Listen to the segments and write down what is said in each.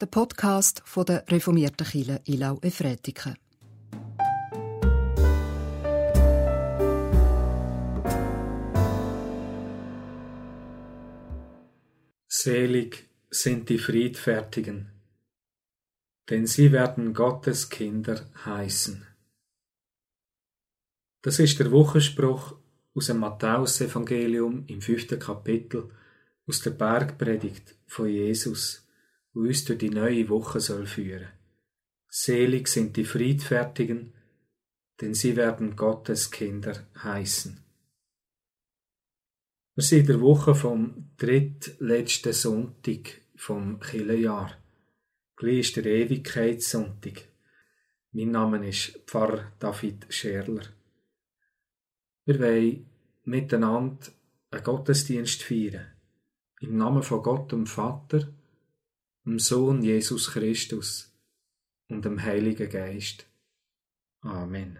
der Podcast von der reformierten Kirche Ilau Efretiken. Selig sind die Friedfertigen, denn sie werden Gottes Kinder heißen. Das ist der Wochenspruch aus dem Matthäusevangelium im fünften Kapitel aus der Bergpredigt von Jesus, wo uns durch die neue Woche soll führen. Selig sind die Friedfertigen, denn sie werden Gottes Kinder heißen. Wir sind in der Woche vom drittletzten Sonntag vom Kirchenjahr. Gleich ist der Ewigkeitssonntag. Mein Name ist Pfarrer David Scherler. Wir wollen miteinander einen Gottesdienst feiern. Im Namen von Gott dem Vater, dem Sohn Jesus Christus und dem Heiligen Geist. Amen.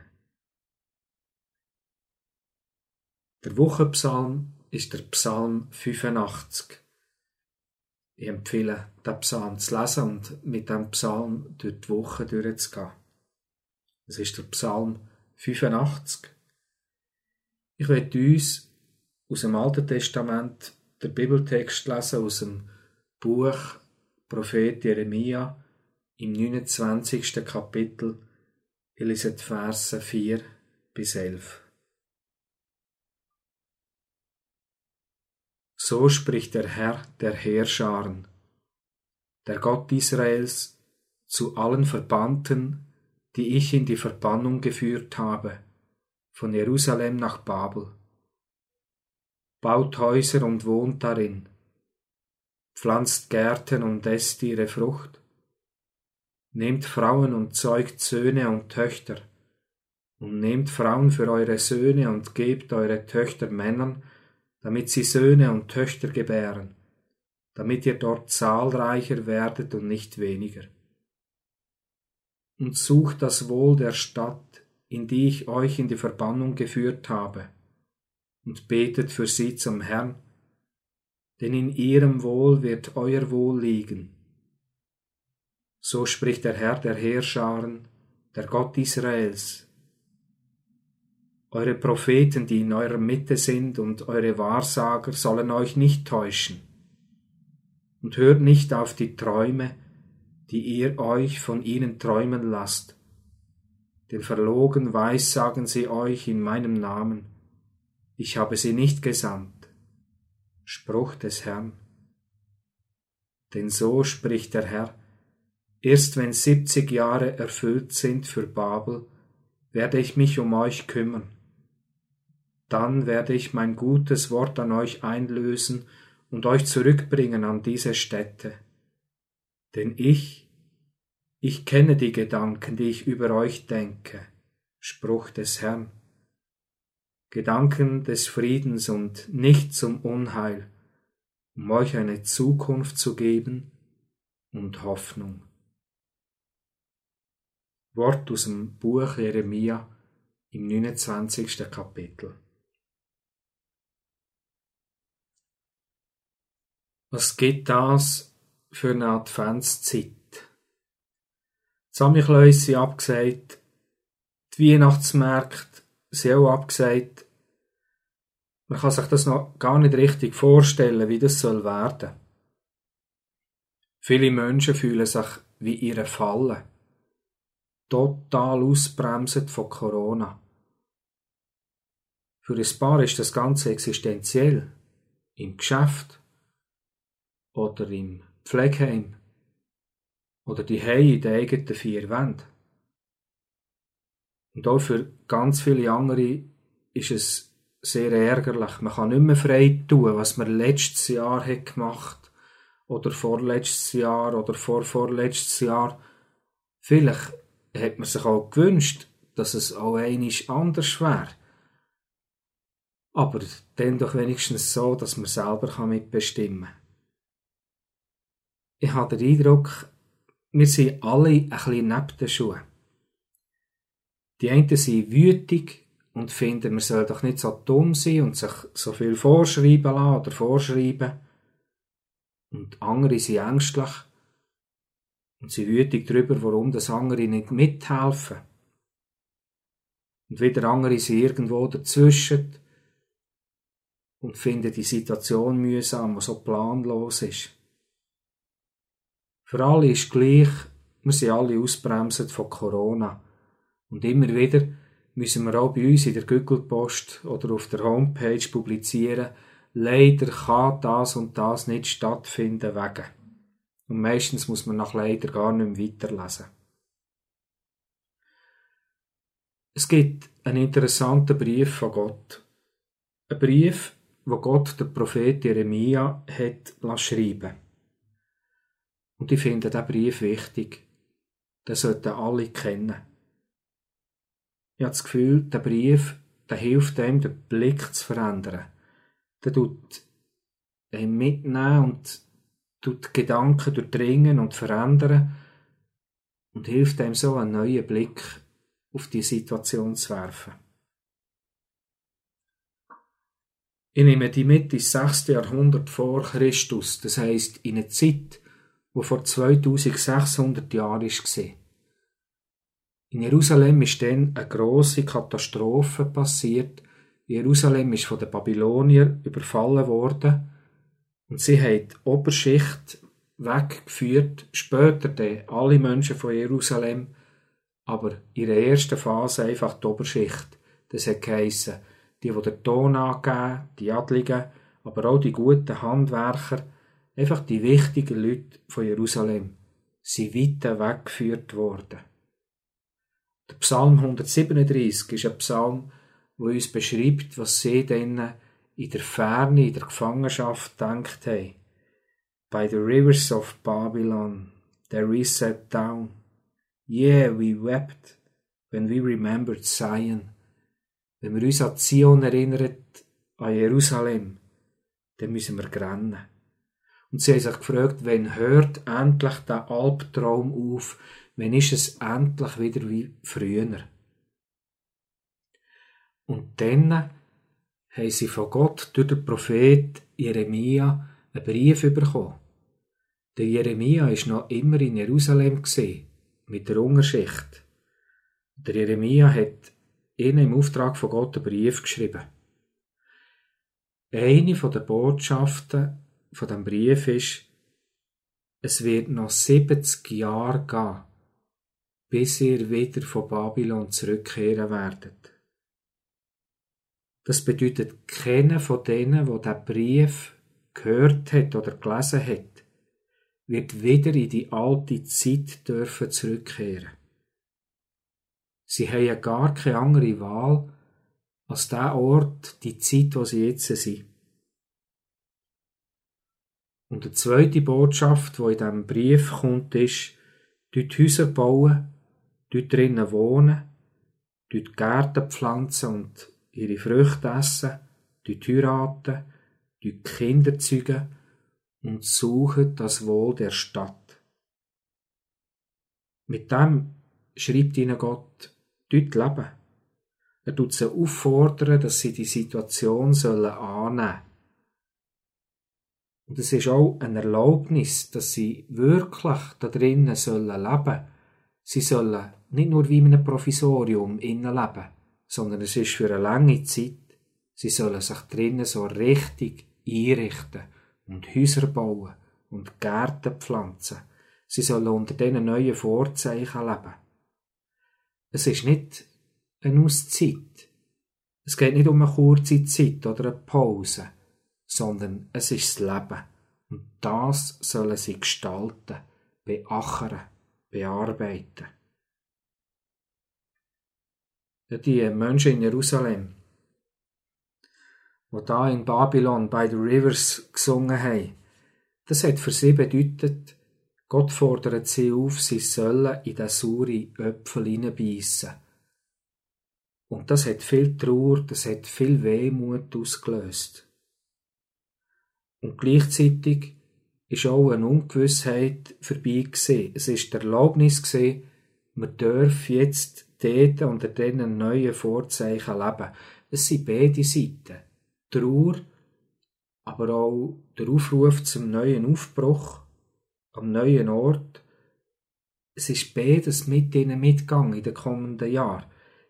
Der Wochenpsalm ist der Psalm 85. Ich empfehle, den Psalm zu lesen und mit dem Psalm durch die Woche durchzugehen. Es ist der Psalm 85. Ich werde uns aus dem Alten Testament den Bibeltext lesen aus dem Buch Prophet Jeremia im 29. Kapitel. Die Verse 4 bis 11. So spricht der Herr der Heerscharen, der Gott Israels, zu allen Verbannten, die ich in die Verbannung geführt habe, von Jerusalem nach Babel. Baut Häuser und wohnt darin, pflanzt Gärten und esst ihre Frucht, nehmt Frauen und zeugt Söhne und Töchter, und nehmt Frauen für eure Söhne und gebt eure Töchter Männern, damit sie Söhne und Töchter gebären, damit ihr dort zahlreicher werdet und nicht weniger. Und sucht das Wohl der Stadt, in die ich euch in die Verbannung geführt habe, und betet für sie zum Herrn, denn in ihrem Wohl wird euer Wohl liegen. So spricht der Herr der Heerscharen, der Gott Israels. Eure Propheten, die in eurer Mitte sind, und eure Wahrsager sollen euch nicht täuschen. Und hört nicht auf die Träume, die ihr euch von ihnen träumen lasst, denn verlogen weissagen sie euch in meinem Namen. Ich habe sie nicht gesandt. Spruch des Herrn. Denn so spricht der Herr, erst wenn siebzig Jahre erfüllt sind für Babel, werde ich mich um euch kümmern. Dann werde ich mein gutes Wort an euch einlösen und euch zurückbringen an diese Stätte. Denn ich, ich kenne die Gedanken, die ich über euch denke, Spruch des Herrn. Gedanken des Friedens und nicht zum Unheil, um euch eine Zukunft zu geben und Hoffnung. Wort aus dem Buch Jeremia im 29. Kapitel. Was geht das für eine Adventszeit? Samichlaus sind abgesagt, die Weihnachtsmärkte auch abgesagt. Man kann sich das noch gar nicht richtig vorstellen, wie das soll werden. Viele Menschen fühlen sich wie ihre Falle. Total ausbremset von Corona. Für ein Paar ist das Ganze existenziell. Im Geschäft oder im Pflegeheim oder die in den eigenen vier Wänden. Und auch für ganz viele andere ist es sehr ärgerlich. Man kann nicht mehr frei tun, was man letztes Jahr hat gemacht oder vorletztes Jahr oder vorvorletztes Jahr. Vielleicht hat man sich auch gewünscht, dass es auch einisch anders wäre. Aber dann doch wenigstens so, dass man selber mitbestimmen kann. Ich habe den Eindruck, wir sind alle ein bisschen neben den Schuhen. Die einen sind wütig und finden, man soll doch nicht so dumm sein und sich so viel vorschreiben lassen oder vorschreiben. Und andere sind ängstlich Und sie wütig darüber, warum das andere nicht mithelfen. Und wieder andere sind irgendwo dazwischen und finden die Situation mühsam, die so planlos ist. Für alle ist gleich, wir sind alle ausbremset von Corona. Und immer wieder müssen wir auch bei uns in der Gügelpost oder auf der Homepage publizieren, leider kann das und das nicht stattfinden wegen. Und meistens muss man nach leider gar nicht mehr weiterlesen. Es gibt einen interessanten Brief von Gott. Ein Brief, wo Gott der Prophet Jeremia hat schreiben Und ich finde diesen Brief wichtig. Den sollten alle kennen. Ich habe das Gefühl, der Brief, der hilft einem, den Blick zu verändern. Der tut einem mitnehmen und tut Gedanken durchdringen und verändern und hilft einem so einen neuen Blick auf die Situation zu werfen. Ich nehme die mit ins 6. Jahrhundert vor Christus, das heißt in eine Zeit, wo vor 2600 Jahren war. In Jerusalem ist dann eine große Katastrophe passiert. Jerusalem ist von den Babyloniern überfallen worden und sie haben die Oberschicht weggeführt. Später dann alle Menschen von Jerusalem, aber in der ersten Phase einfach die Oberschicht. Das hat geheissen, die, die den Ton angeben, die Adligen, aber auch die guten Handwerker, einfach die wichtigen Leute von Jerusalem, sind weiter weggeführt worden. Der Psalm 137 ist ein Psalm, wo uns beschreibt, was sie dann in der Ferne, in der Gefangenschaft denkt haben. By the rivers of Babylon, there we sat down. Yeah, we wept when we remembered Zion. Wenn wir uns an Zion erinnern, an Jerusalem, dann müssen wir rennen. Und sie haben sich gefragt, wann hört endlich der Albtraum auf? Wann ist es endlich wieder wie früher? Und dann haben sie von Gott durch den Prophet Jeremia einen Brief bekommen. Der Jeremia ist noch immer in Jerusalem mit der Unterschicht. Der Jeremia hat ihnen im Auftrag von Gott einen Brief geschrieben. Eine den Botschaften von dem Brief ist, es wird noch 70 Jahre gehen, bis ihr wieder von Babylon zurückkehren werdet. Das bedeutet, keiner von denen, wo der Brief gehört hat oder gelesen hat, wird wieder in die alte Zeit dürfen zurückkehren. Sie haben ja gar keine andere Wahl als der Ort, die Zeit, wo sie jetzt sind. Und die zweite Botschaft, die in diesem Brief kommt, ist, dort Häuser bauen, dort drinnen wohnen, dort Gärten pflanzen und ihre Früchte essen, dort heiraten, dort Kinder zeugen und suchen das Wohl der Stadt. Mit dem schreibt ihnen Gott, dort leben. Er tut sie auffordern, dass sie die Situation sollen annehmen Und es ist auch eine Erlaubnis, dass sie wirklich da drinnen sollen leben. Sie sollen nicht nur wie in einem Provisorium innen leben, sondern es ist für eine lange Zeit. Sie sollen sich drinnen so richtig einrichten und Häuser bauen und Gärten pflanzen. Sie sollen unter diesen neuen Vorzeichen leben. Es ist nicht eine Auszeit. Es geht nicht um eine kurze Zeit oder eine Pause, sondern es ist das Leben. Und das sollen sie gestalten, beachern, bearbeiten. Die Menschen in Jerusalem, die da in Babylon bei the Rivers gesungen haben, das hat für sie bedeutet, Gott fordert sie auf, sie sollen in den saure Äpfel hineinbeissen. Und das hat viel Trauer, das hat viel Wehmut ausgelöst. Und gleichzeitig ist auch eine Ungewissheit vorbei gewesen. Es ist der Erlaubnis gewesen, man darf jetzt dort unter diesen neuen Vorzeichen leben. Es sind beide Seiten. Trauer, aber auch der Aufruf zum neuen Aufbruch am neuen Ort es ist beides mit ihnen mitgegangen in den kommenden Jahren.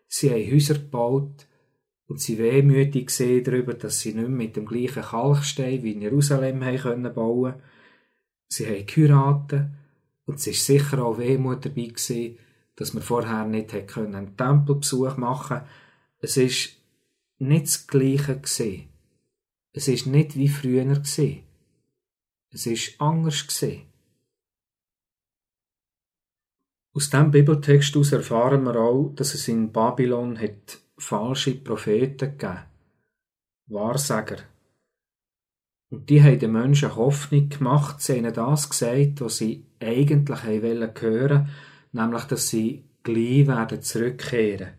Sie haben Häuser gebaut und sie wehmütig gesehen darüber, dass sie nicht mehr mit dem gleichen Kalkstein wie in Jerusalem können bauen. Sie haben geheiratet und es ist sicher auch Wehmut dabei gewesen, dass man vorher nicht können einen Tempelbesuch machen. Es ist nicht das Gleiche gesehen. Es ist nicht wie früher gesehen. Es ist anders gesehen. Aus dem Bibeltext aus erfahren wir auch, dass es in Babylon hat falsche Propheten gegeben, Wahrsager. Und die haben den Menschen Hoffnung gemacht, sie haben das gesagt, was sie eigentlich hören hören, nämlich, dass sie gleich werden zurückkehren.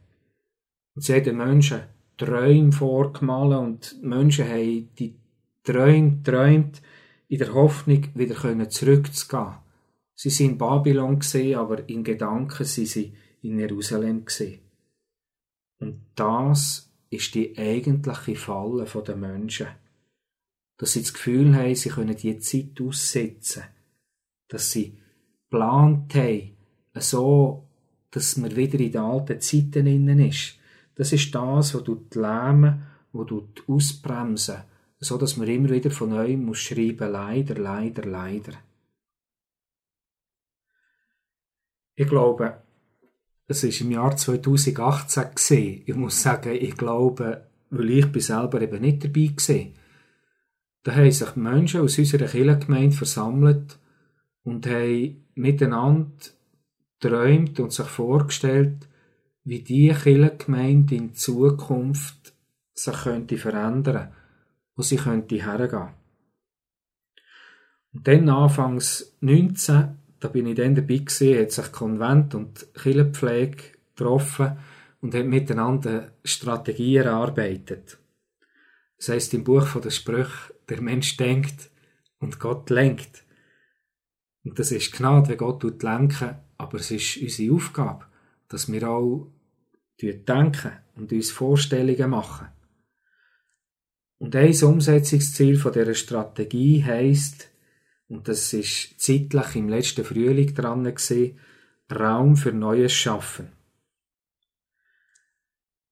Und sie haben den Menschen Träume vorgemalt und die Menschen haben die Träume geträumt, in der Hoffnung, wieder zurückzugehen. Sie sind in Babylon aber in Gedanken sind sie in Jerusalem. Und das ist die eigentliche Falle der Menschen. Dass sie das Gefühl haben, sie können die Zeit aussetzen. Dass sie geplant haben, so, dass man wieder in den alten Zeiten innen ist. Das ist das, was du lähmen, was du ausbremsen, so dass man immer wieder von neuem muss schreiben, leider, leider, leider. Ich glaube, es ist im Jahr 2018 gesehen. Ich muss sagen, ich glaube, weil ich bin selber eben nicht dabei war. Da haben sich Menschen aus unserer Kirchengemeinde versammelt und haben miteinander träumt und sich vorgestellt, wie die Kirchengemeinde in Zukunft sich könnte verändern, wo sie könnte hergehen. Und dann anfangs 19 da bin ich dann dabei gewesen, hat sich Konvent und Kirchenpflege getroffen und hat miteinander Strategien erarbeitet. Das heisst im Buch der Sprüche, der Mensch denkt und Gott lenkt. Und das ist Gnade, wenn Gott lenken, aber es ist unsere Aufgabe, dass wir auch denken und uns Vorstellungen machen. Und ein Umsetzungsziel von dieser Strategie heisst, und das ist zeitlich im letzten Frühling dran gewesen, Raum für Neues schaffen.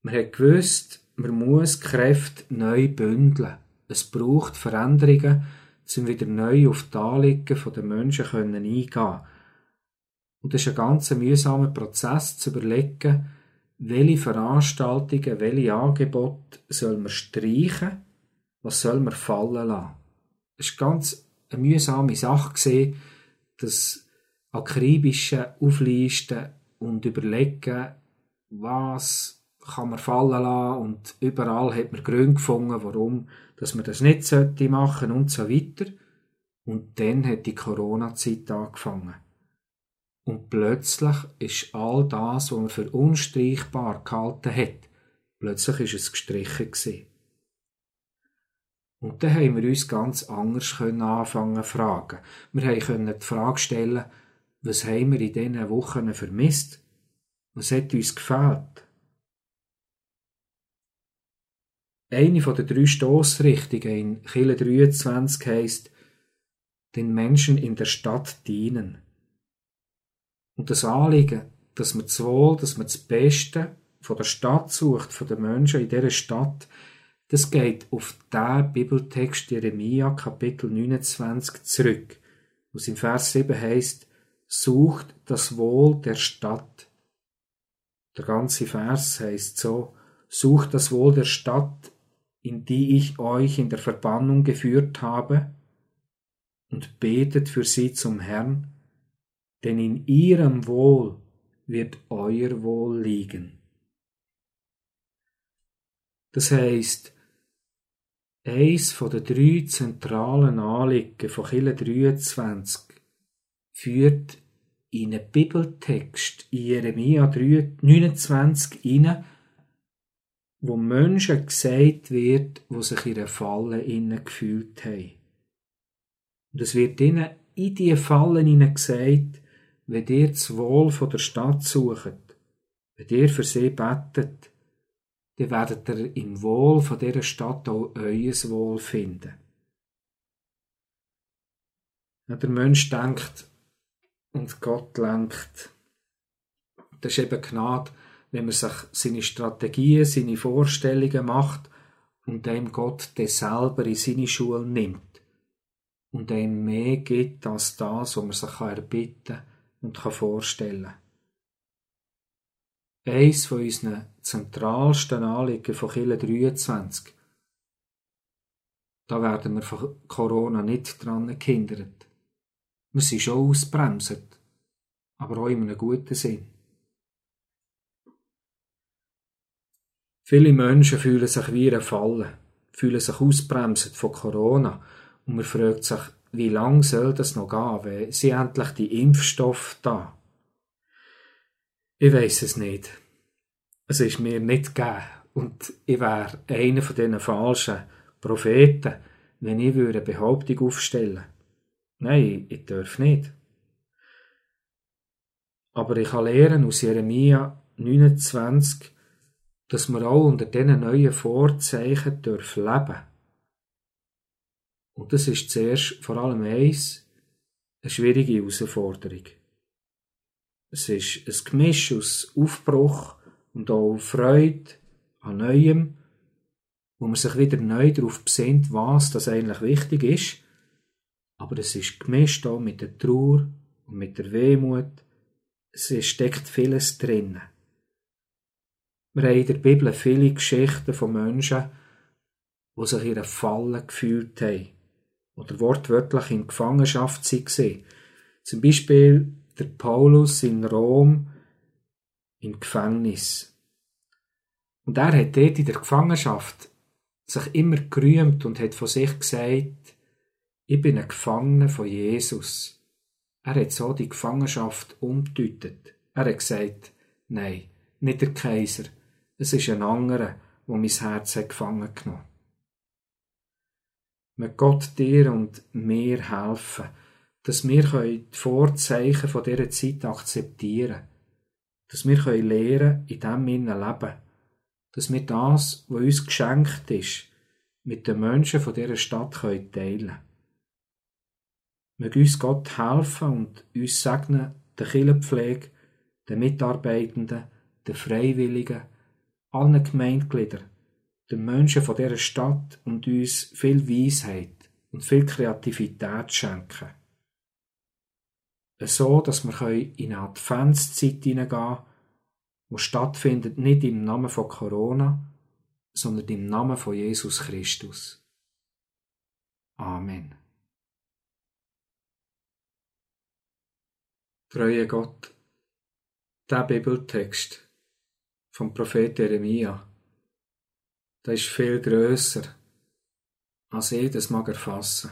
Man hat gewusst, man muss Kräfte neu bündeln. Es braucht Veränderungen, um wieder neu auf die Anliegen der Menschen eingehen Und es ist ein ganz mühsamer Prozess zu überlegen, welche Veranstaltungen, welche Angebote soll man streichen, was soll man fallen lassen. Es ist ganz eine mühsame Sache das akribische Auflisten und überlegen, was kann man fallen lassen und überall hat man Gründe gefunden, warum dass man das nicht sollte machen und so weiter. Und dann hat die Corona-Zeit angefangen. Und plötzlich ist all das, was man für unstreichbar gehalten hat, plötzlich ist es gestrichen gewesen. Und dann haben wir uns ganz anders anfangen zu fragen. Wir können die Frage stellen, was haben wir in diesen Wochen vermisst? Was hat uns gefehlt? Eine von den drei Stossrichtungen in Chile 23 heisst, den Menschen in der Stadt dienen. Und das Anliegen, dass man das Wohl, dass man das Beste von der Stadt sucht, von den Menschen in dieser Stadt, das geht auf den Bibeltext Jeremia Kapitel 29 zurück, wo es im Vers 7 heißt, sucht das Wohl der Stadt. Der ganze Vers heißt so, sucht das Wohl der Stadt, in die ich euch in der Verbannung geführt habe, und betet für sie zum Herrn, denn in ihrem Wohl wird euer Wohl liegen. Das heißt, Eins von den drei zentralen Anliegen von Chile 23 führt in einen Bibeltext in Jeremia 29 hinein, wo Menschen gesagt wird, wo sich in einer Falle innen gefühlt haben. Und es wird ihnen in diese Fallen gesagt, wenn ihr das Wohl der Stadt sucht, wenn ihr für sie betet, dann werdet ihr im Wohl dieser Stadt auch euer Wohl finden. Ja, der Mensch denkt, und Gott lenkt. Das ist eben Gnade, wenn man sich seine Strategien, seine Vorstellungen macht und dem Gott das selber in seine Schule nimmt und einem mehr gibt als das, was man sich erbitten und vorstellen kann. Eins von unseren zentralsten Anliegen von Kille 23. Da werden wir von Corona nicht dran gehindert. Wir sind schon ausbremset, aber auch in einem guten Sinn. Viele Menschen fühlen sich wie ein Fallen, fühlen sich ausbremset von Corona und man fragt sich, wie lange soll das noch gehen, wenn sie endlich die Impfstoff da? Ich weiß es nicht. Es ist mir nicht gegeben und ich wäre einer von diesen falschen Propheten, wenn ich eine Behauptung aufstellen Nein, ich darf nicht. Aber ich kann lernen aus Jeremia 29, dass wir auch unter diesen neuen Vorzeichen dürfen leben und das ist zuerst vor allem eins, eine schwierige Herausforderung. Es ist ein Gemisch aus Aufbruch und auch Freude an Neuem, wo man sich wieder neu darauf besinnt, was das eigentlich wichtig ist. Aber es ist gemischt auch mit der Trauer und mit der Wehmut. Es steckt vieles drin. Wir haben in der Bibel viele Geschichten von Menschen, die sich in einer Falle gefühlt haben oder wortwörtlich in Gefangenschaft waren. Zum Beispiel der Paulus in Rom im Gefängnis. Und er hat dort in der Gefangenschaft sich immer gerühmt und hat von sich gesagt, ich bin ein Gefangener von Jesus. Er hat so die Gefangenschaft umdeutet. Er hat gesagt, nein, nicht der Kaiser, es ist ein anderer, wo mein Herz hat gefangen genommen. Möge Gott dir und mir helfen, dass wir die Vorzeichen von dieser Zeit akzeptieren können. Dass wir lernen in diesem Innen leben. Dass wir das, was uns geschenkt ist, mit den Menschen von dieser Stadt teilen können. Möge uns Gott helfen und uns segnen, der Kirchenpflege, den Mitarbeitenden, den Freiwilligen, allen Gemeindegliedern, den Menschen von dieser Stadt und uns viel Weisheit und viel Kreativität schenken. So, dass wir in eine Adventszeit hineingehen wo stattfindet nicht im Namen von Corona, sondern im Namen von Jesus Christus. Amen. Treue Gott, der Bibeltext vom Prophet Jeremia der ist viel grösser, als ich das mag erfassen.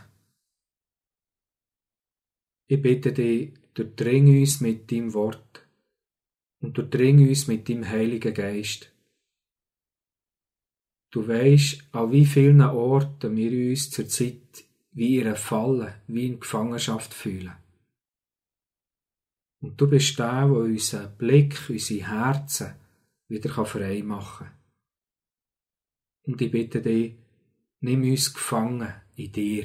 Ich bitte dich, durchdring uns mit deinem Wort und durchdring uns mit deinem Heiligen Geist. Du weisst, an wie vielen Orten wir uns zur Zeit wie in einer Falle, wie in Gefangenschaft fühlen. Und du bist der, der unseren Blick, unsere Herzen wieder frei machen kann. Und ich bitte dich, nimm uns gefangen in dir.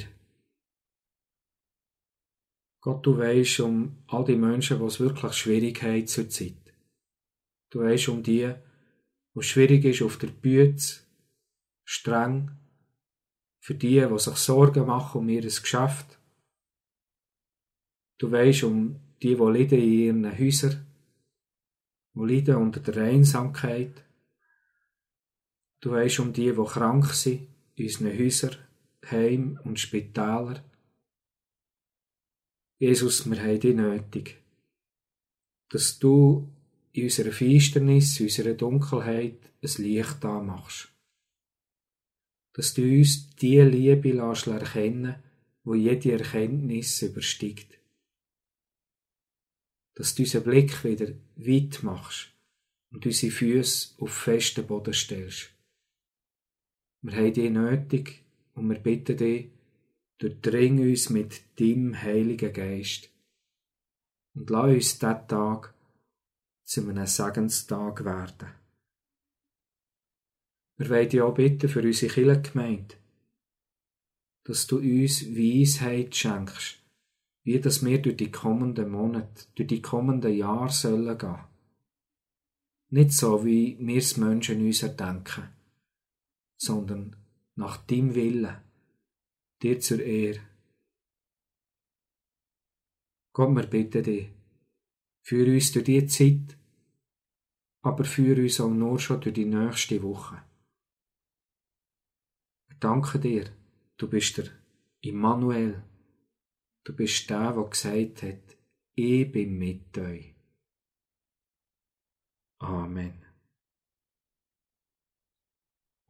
Gott, du weisst um all die Menschen, die es wirklich schwierig haben zur Zeit. Du weisst um die, wo es schwierig ist auf der Bühne, streng, für die, die sich Sorgen machen um ihr Geschäft. Du weisst um die, die leiden in ihren Häusern, die leiden unter der Einsamkeit, Du weisst um die, die krank sind, in unseren Häusern, Heim und Spitälern. Jesus, wir haben dich nötig, dass du in unserer Finsternis, in unserer Dunkelheit ein Licht anmachst. Dass du uns die Liebe lässt erkennen, wo jede Erkenntnis übersteigt. Dass du unseren Blick wieder weit machst und unsere Füße auf festen Boden stellst. Wir haben dich nötig und wir bitten dich, durchdring uns mit deinem Heiligen Geist und lass uns diesen Tag zu einem Segenstag werden. Wir wollen dich auch bitten für unsere Kirchengemeinde, dass du uns Weisheit schenkst, wie das wir durch die kommenden Monate, durch die kommenden Jahre sollen gehen. Nicht so, wie wir es Menschen uns erdenken, sondern nach deinem Willen, dir zur Ehre. Gott, wir bitten dich, führ uns durch diese Zeit, aber führ uns auch nur schon durch die nächste Woche. Wir danken dir, du bist der Immanuel, du bist der, der gesagt hat, ich bin mit euch. Amen.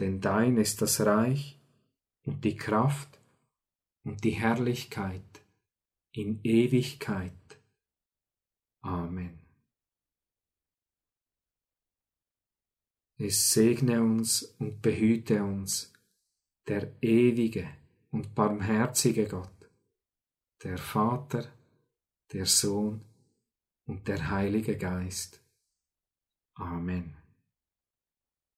Denn dein ist das Reich und die Kraft und die Herrlichkeit in Ewigkeit. Amen. Es segne uns und behüte uns, der ewige und barmherzige Gott, der Vater, der Sohn und der Heilige Geist. Amen.